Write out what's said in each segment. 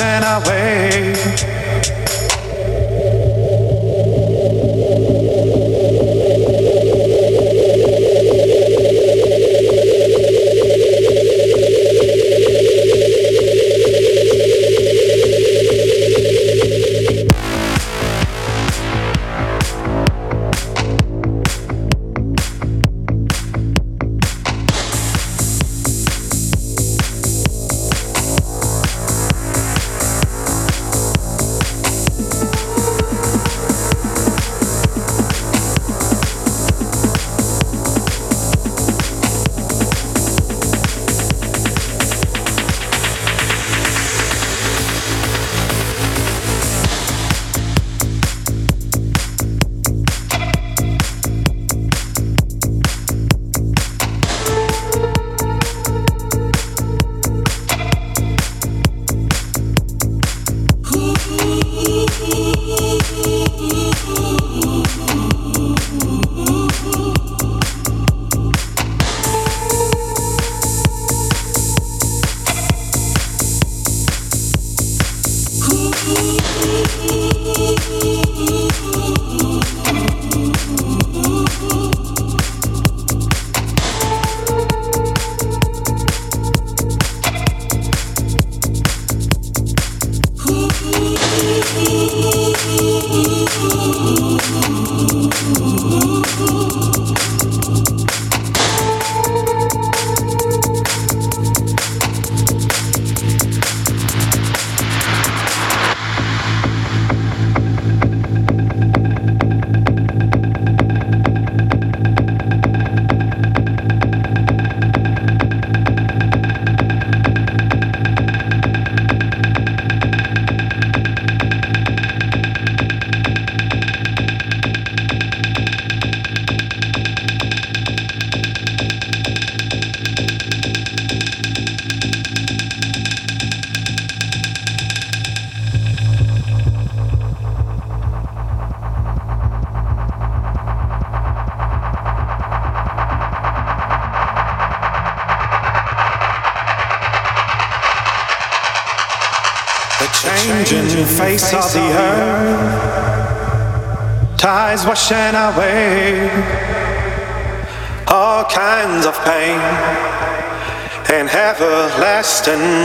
tides washing everlasting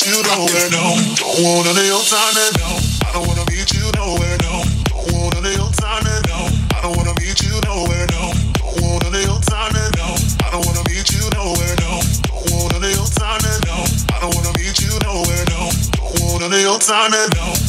meet you nowhere, no. Don't want none of your time, no. I don't wanna meet you nowhere, no. Don't want none of your time, no. I don't wanna meet you nowhere, no. Don't want none of your time, no. I don't wanna meet you nowhere, no. Don't want none of your time, no. I don't wanna meet you nowhere, no. Don't want none of your time, no.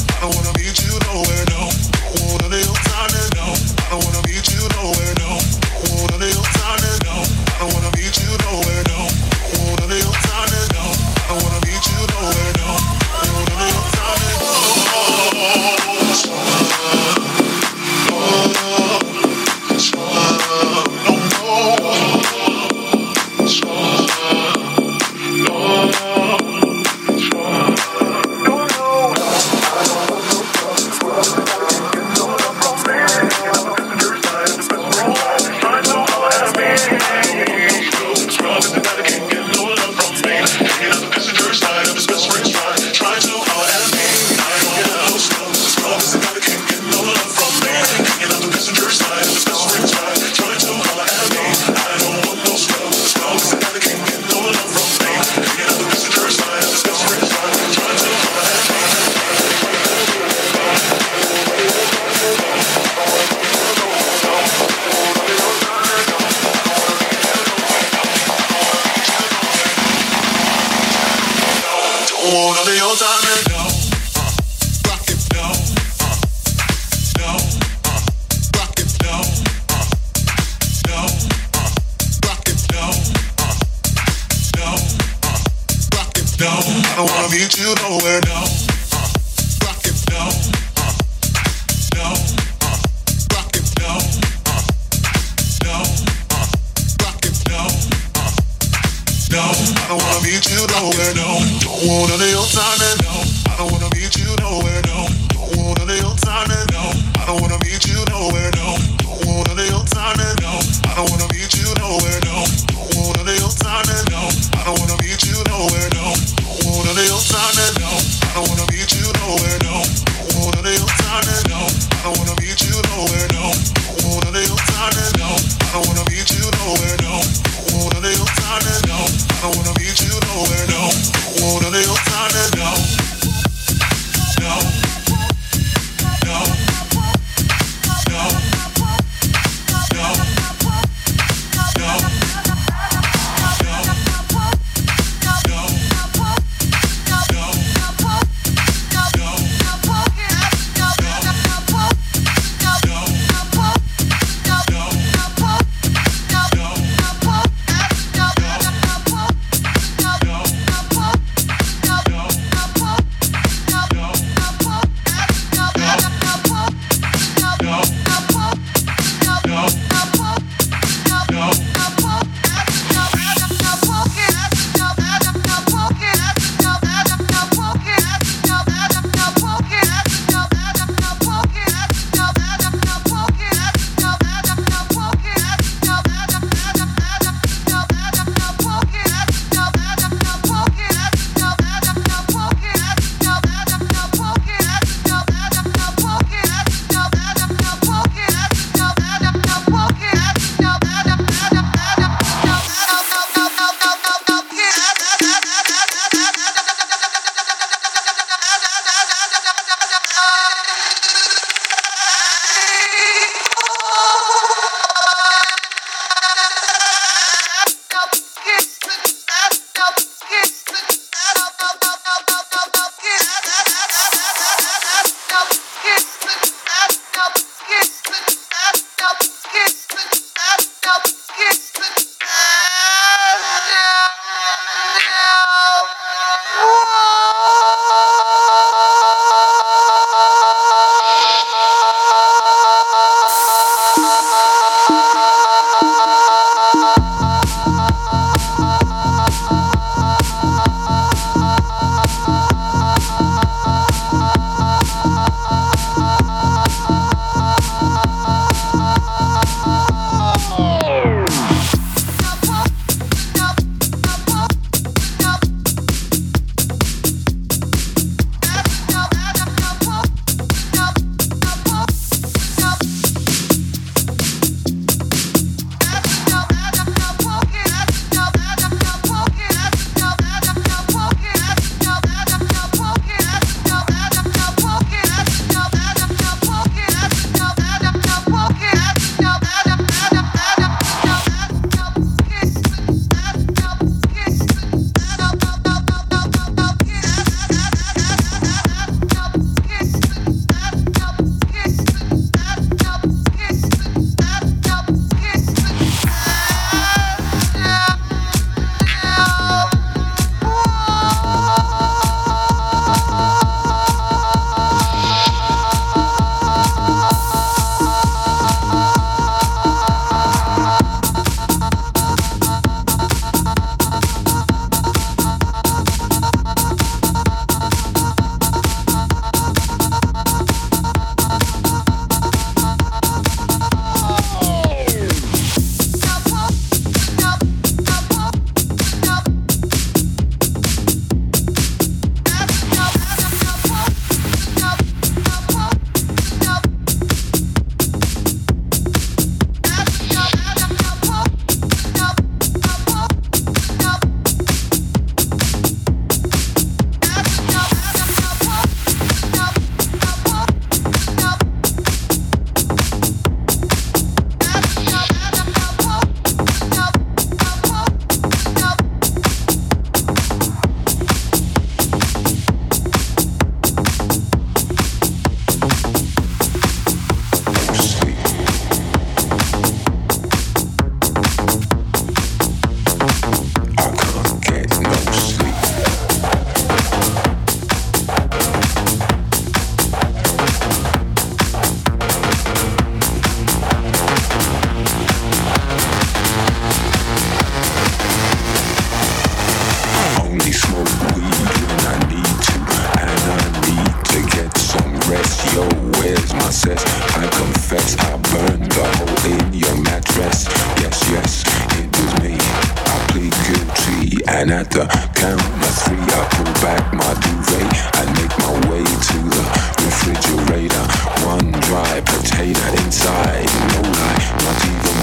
And at the count of three, I pull back my duvet I make my way to the refrigerator. One dry potato inside, no not even.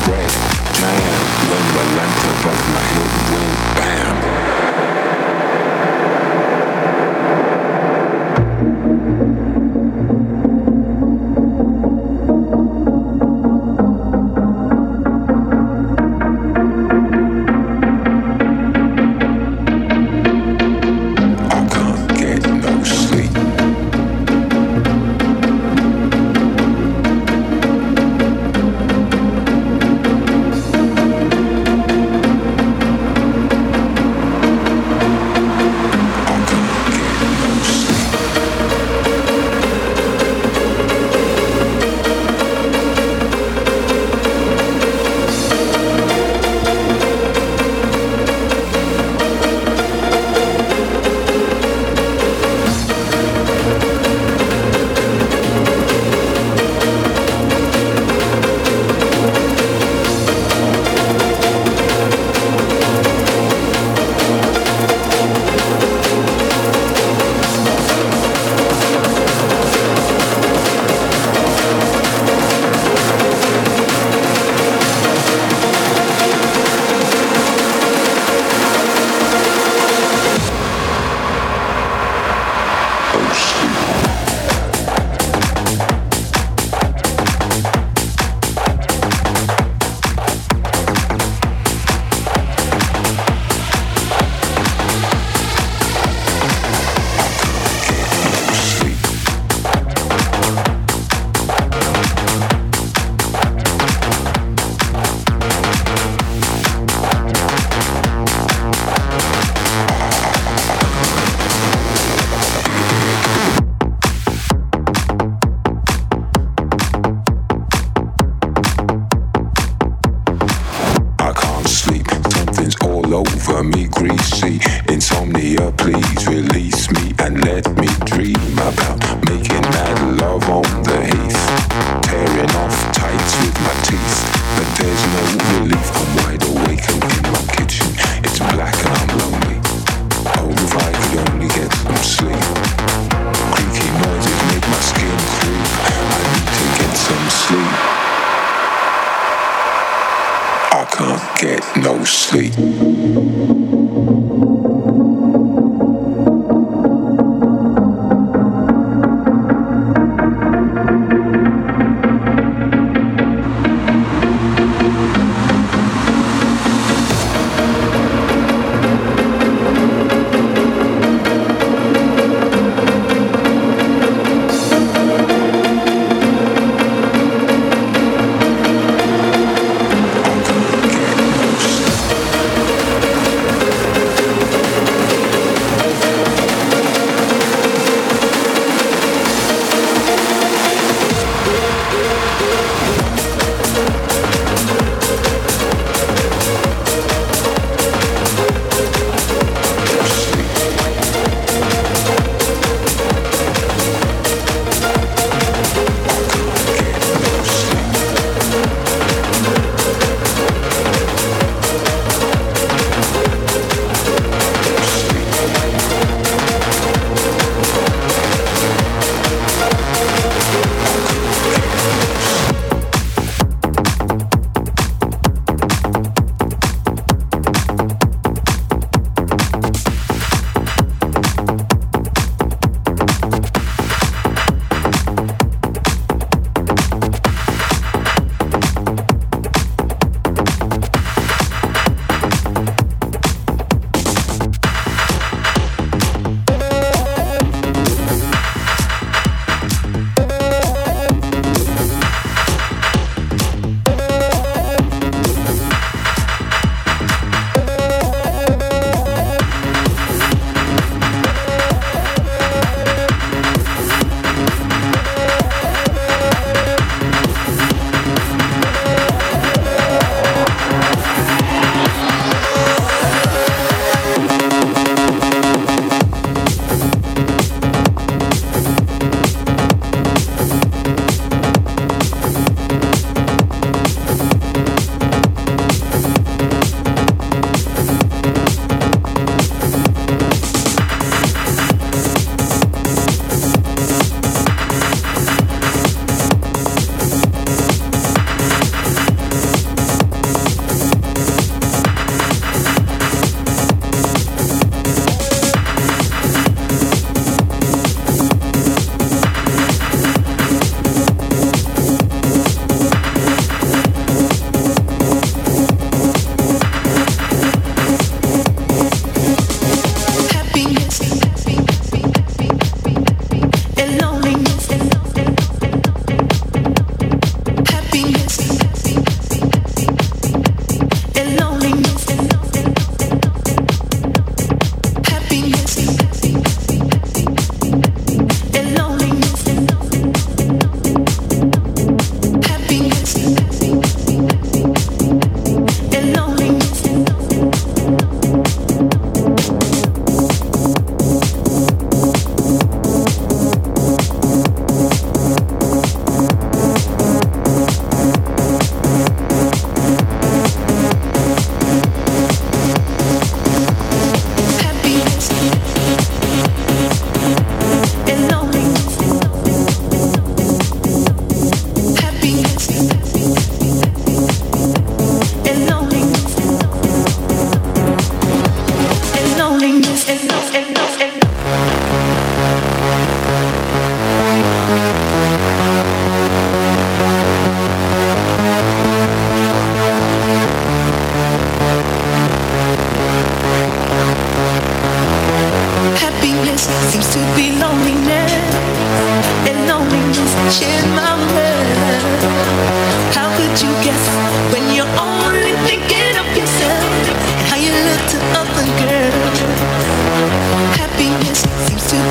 Jam, when the my head.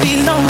belong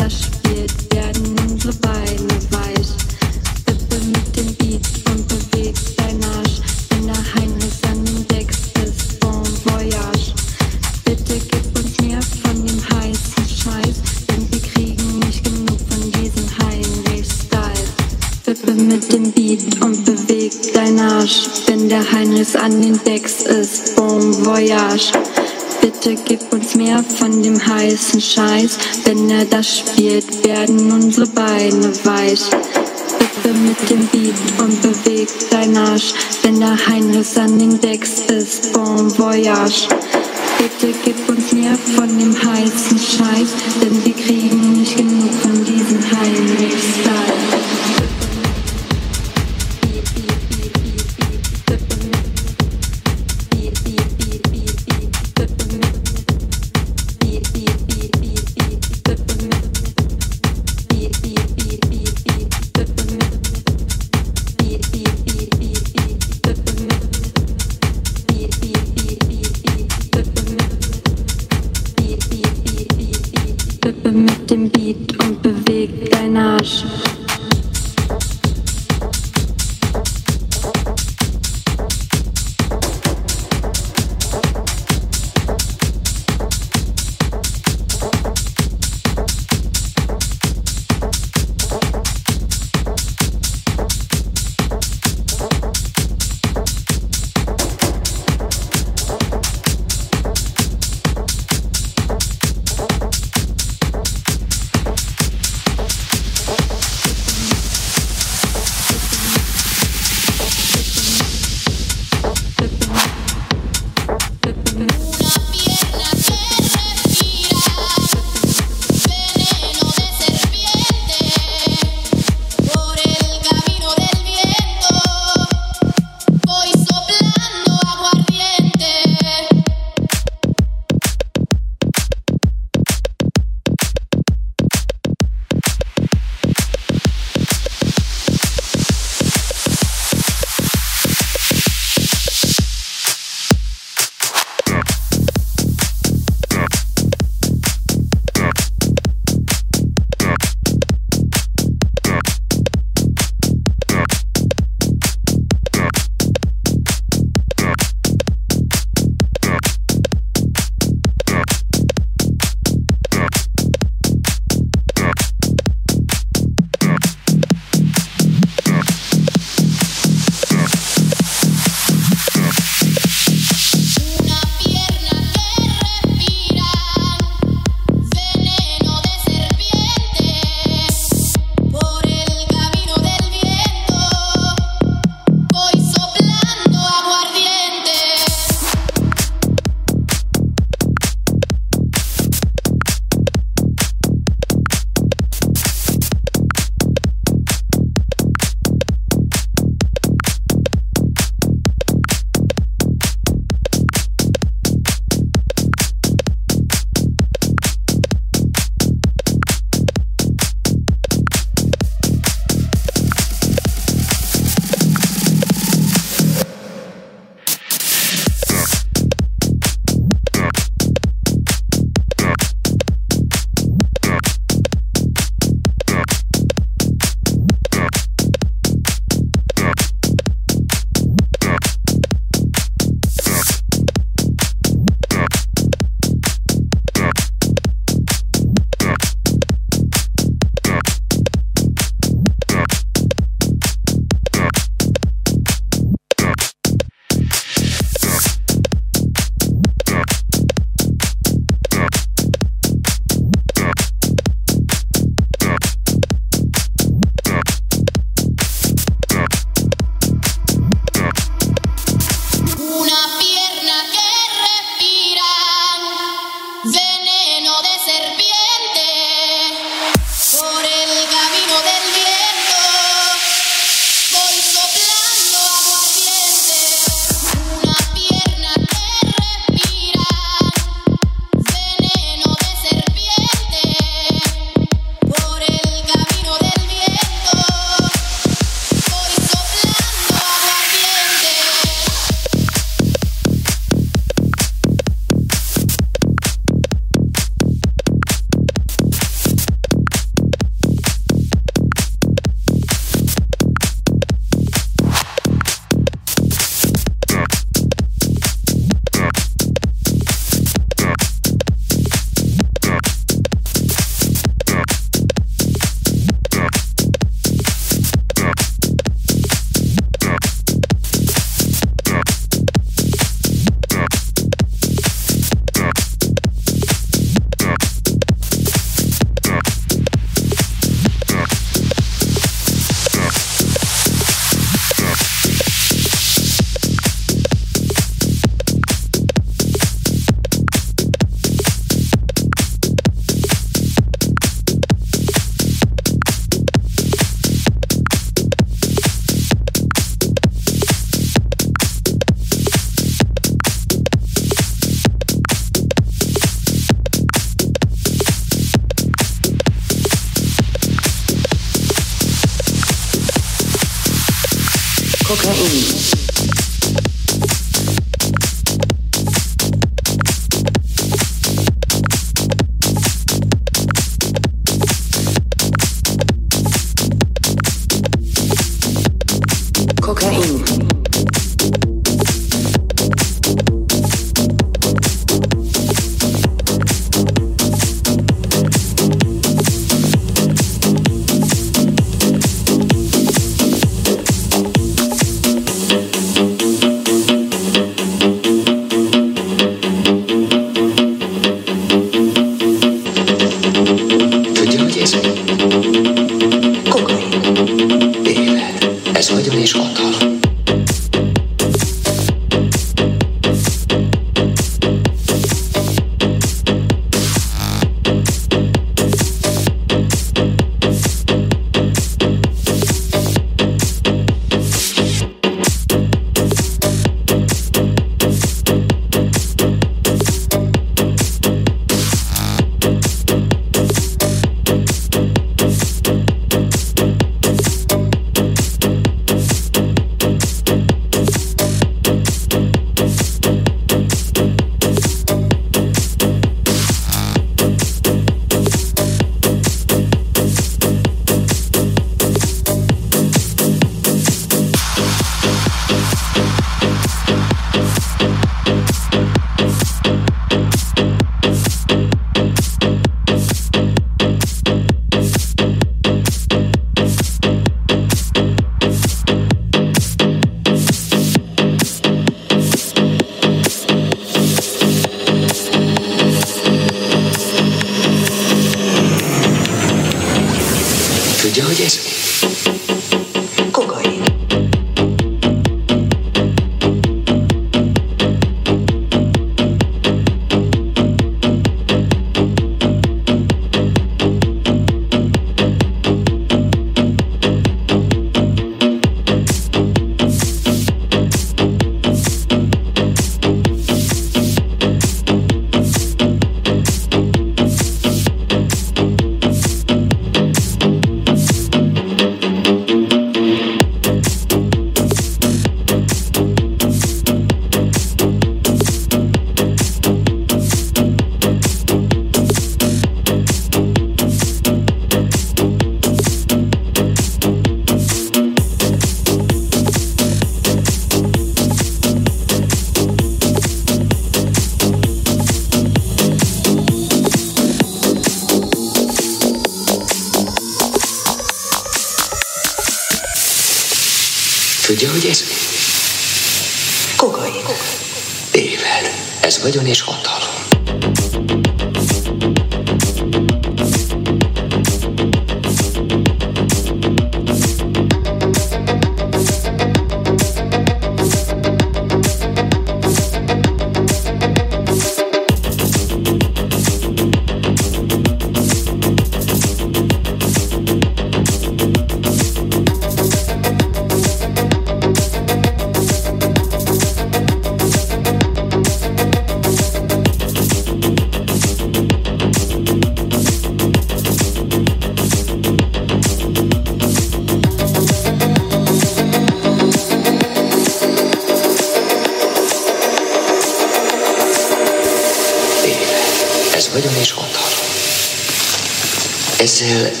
to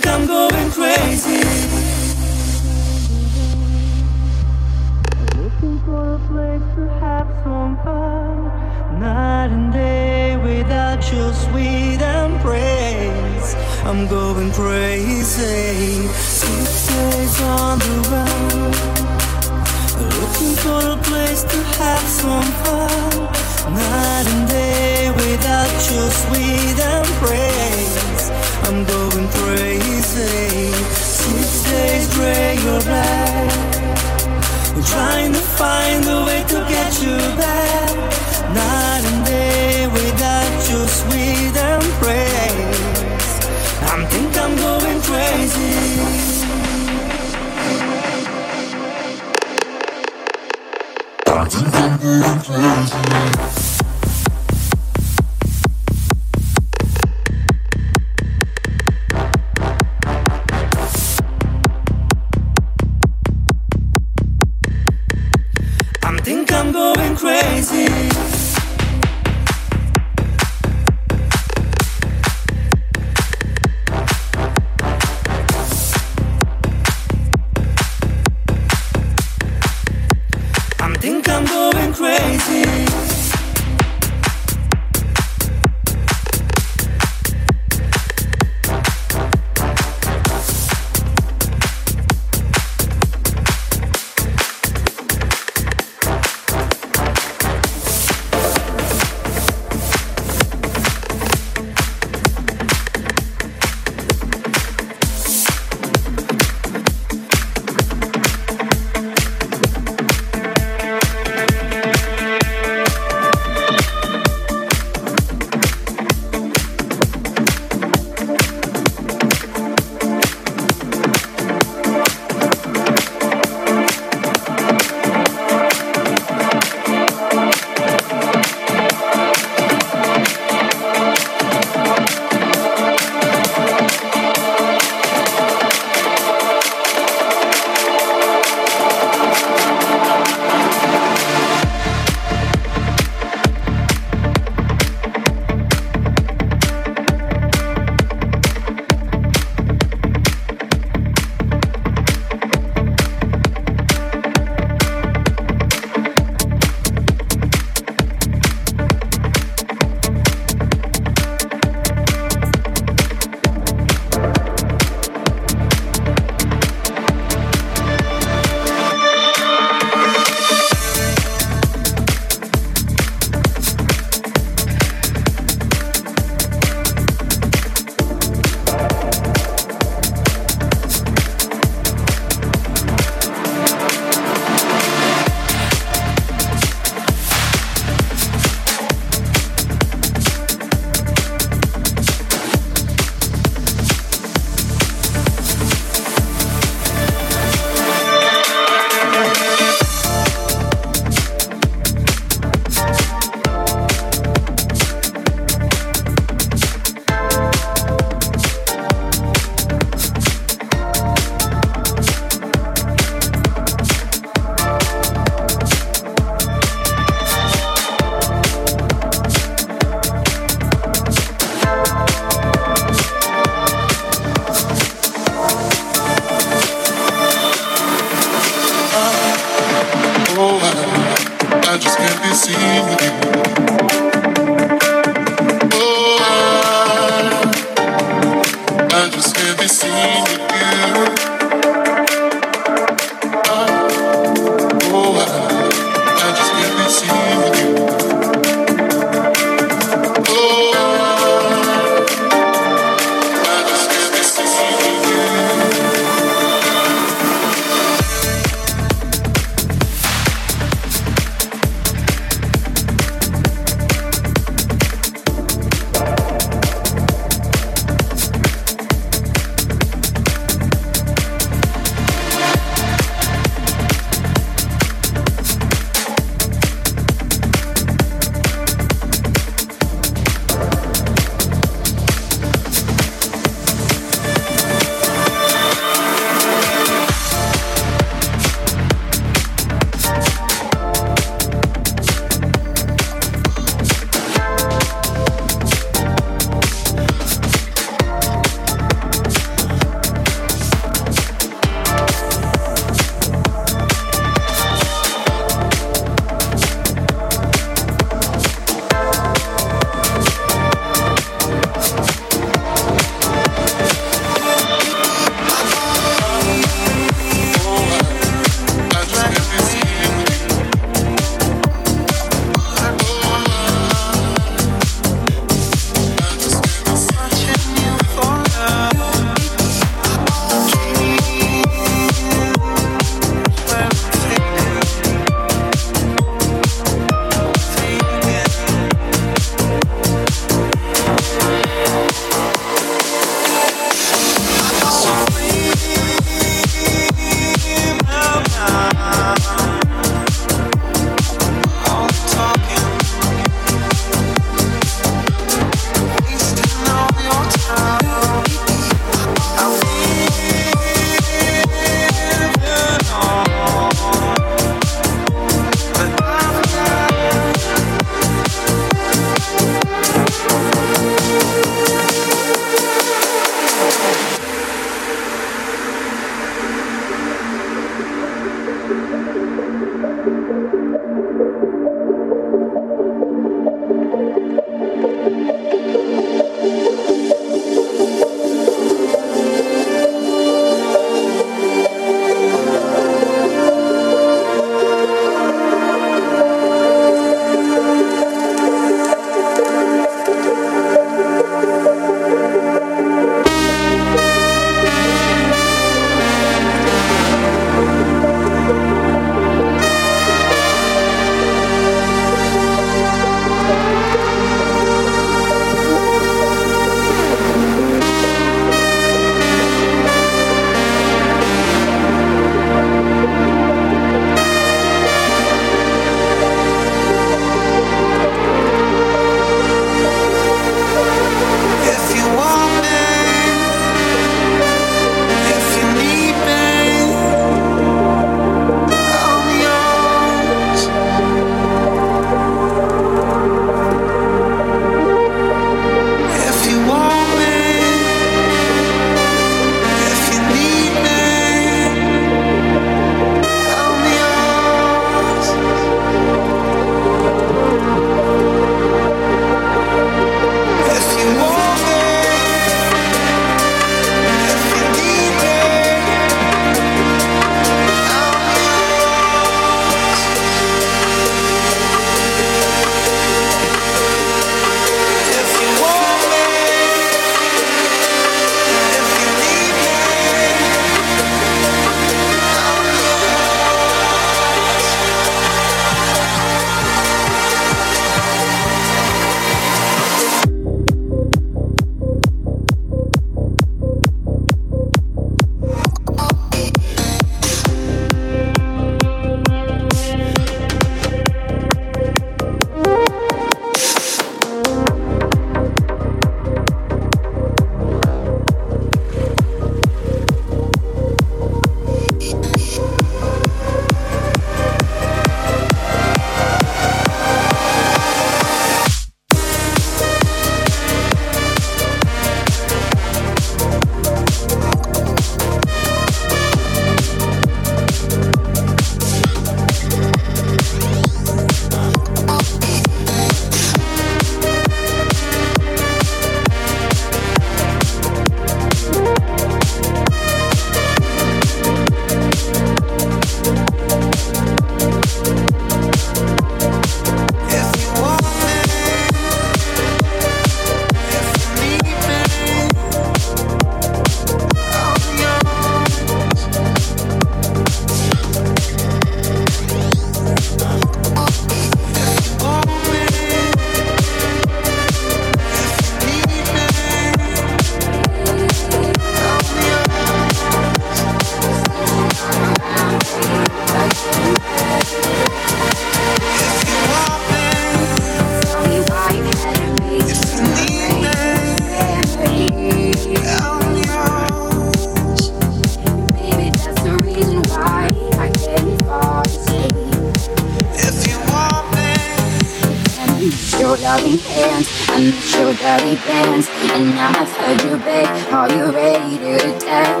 dirty dance, and now I've heard you beg. Are you ready to attack?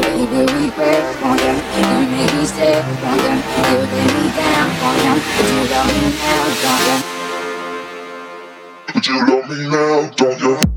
Baby, regret, won't ya? You make me stay, won't ya? You lay me down, ya? But you love me now, don't ya? You love me now, don't you?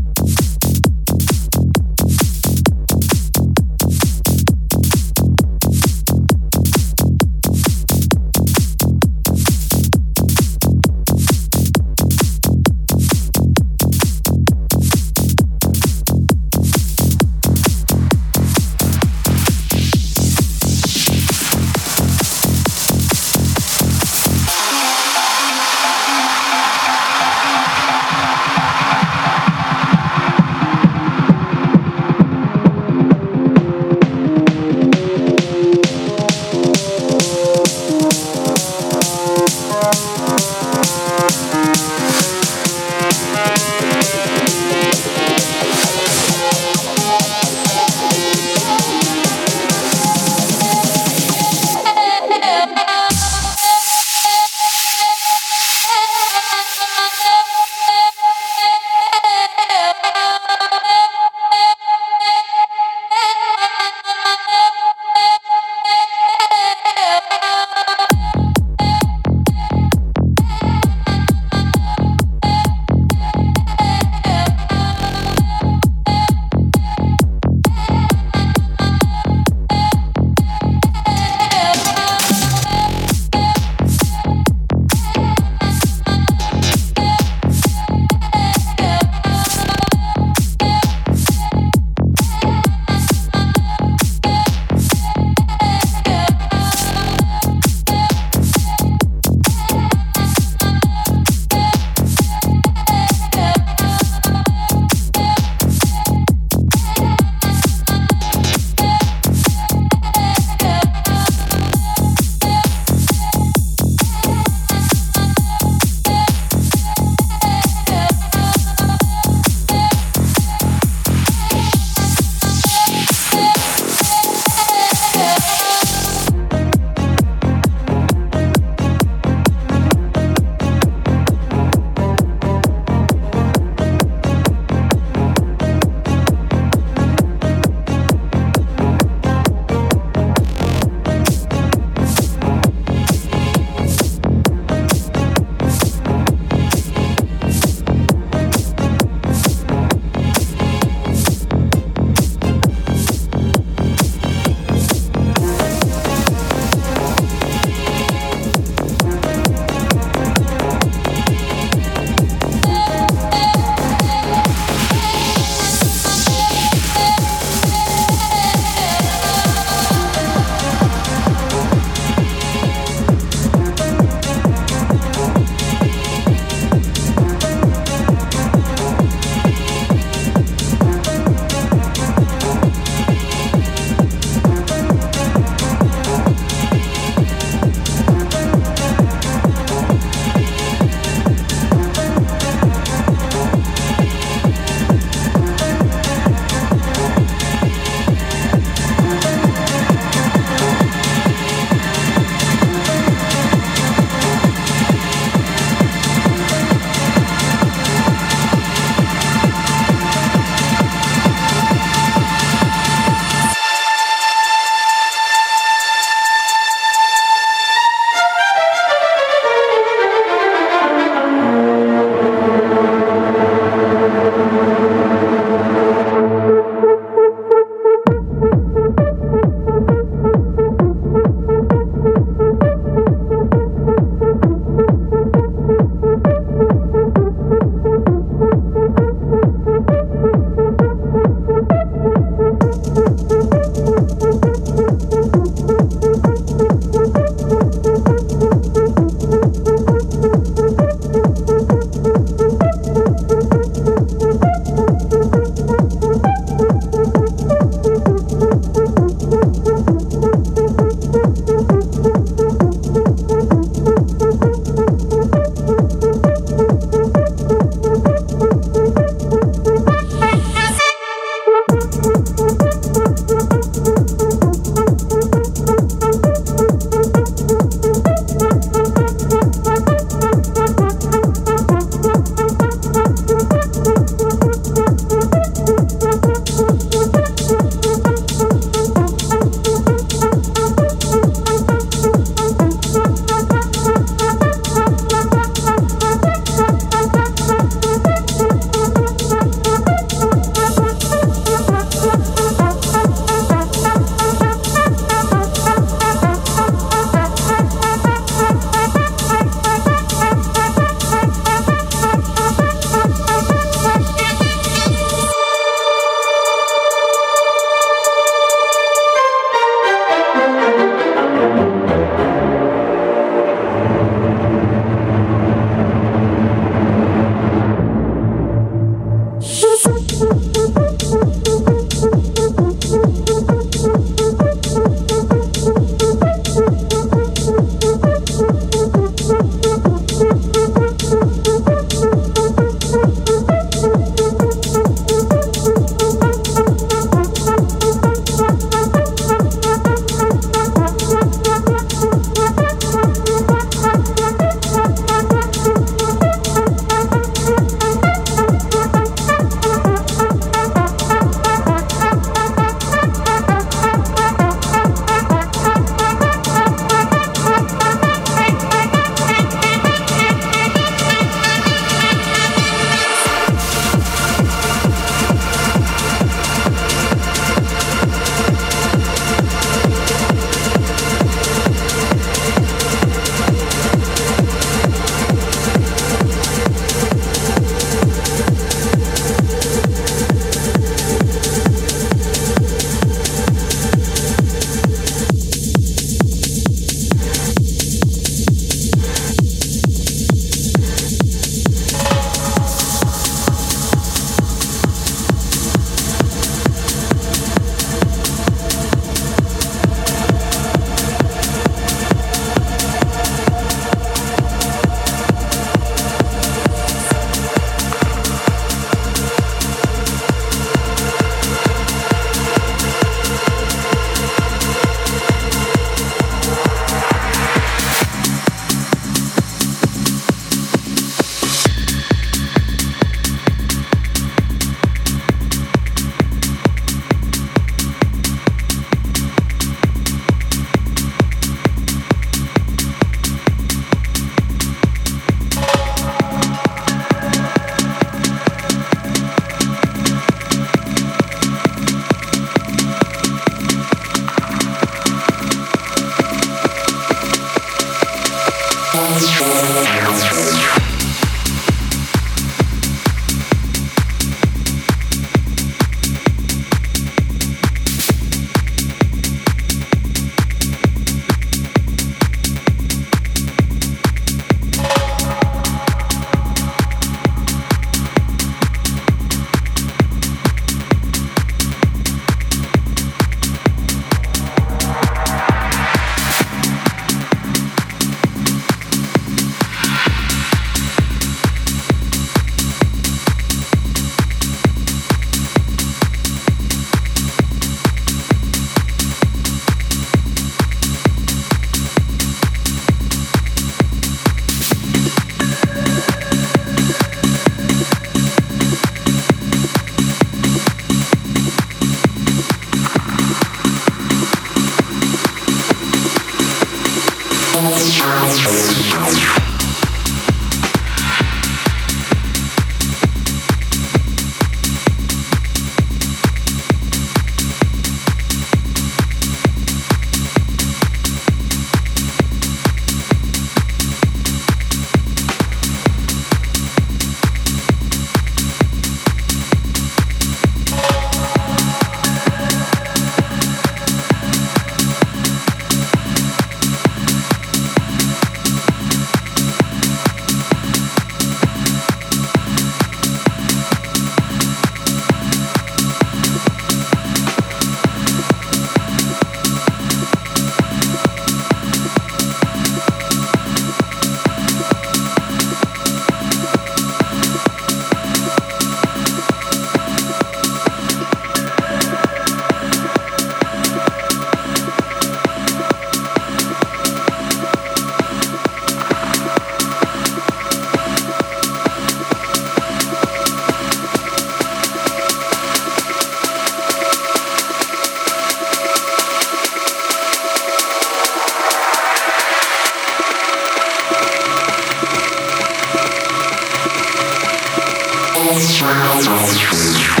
Transworld.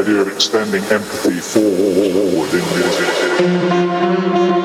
Extending empathy forward in music.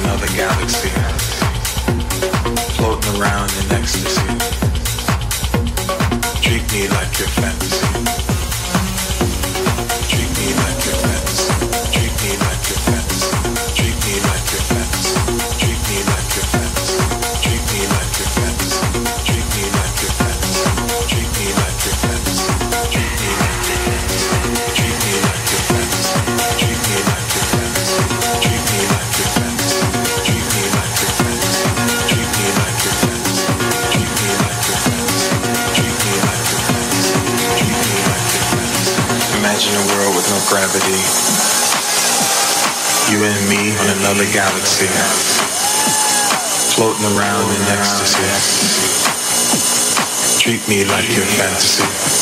another galaxy, floating around in ecstasy. Treat me like your fantasy. gravity. You and me on another galaxy, floating around in ecstasy. Treat me like your fantasy.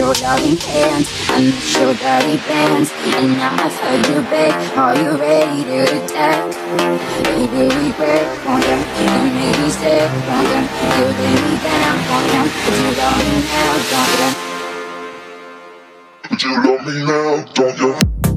your loving hands I miss your dirty bands And now I've heard you beg Are you ready to attack? Maybe we break on them And maybe stay on them You lay me down on them But you love me now, don't you? But you love me now, don't you?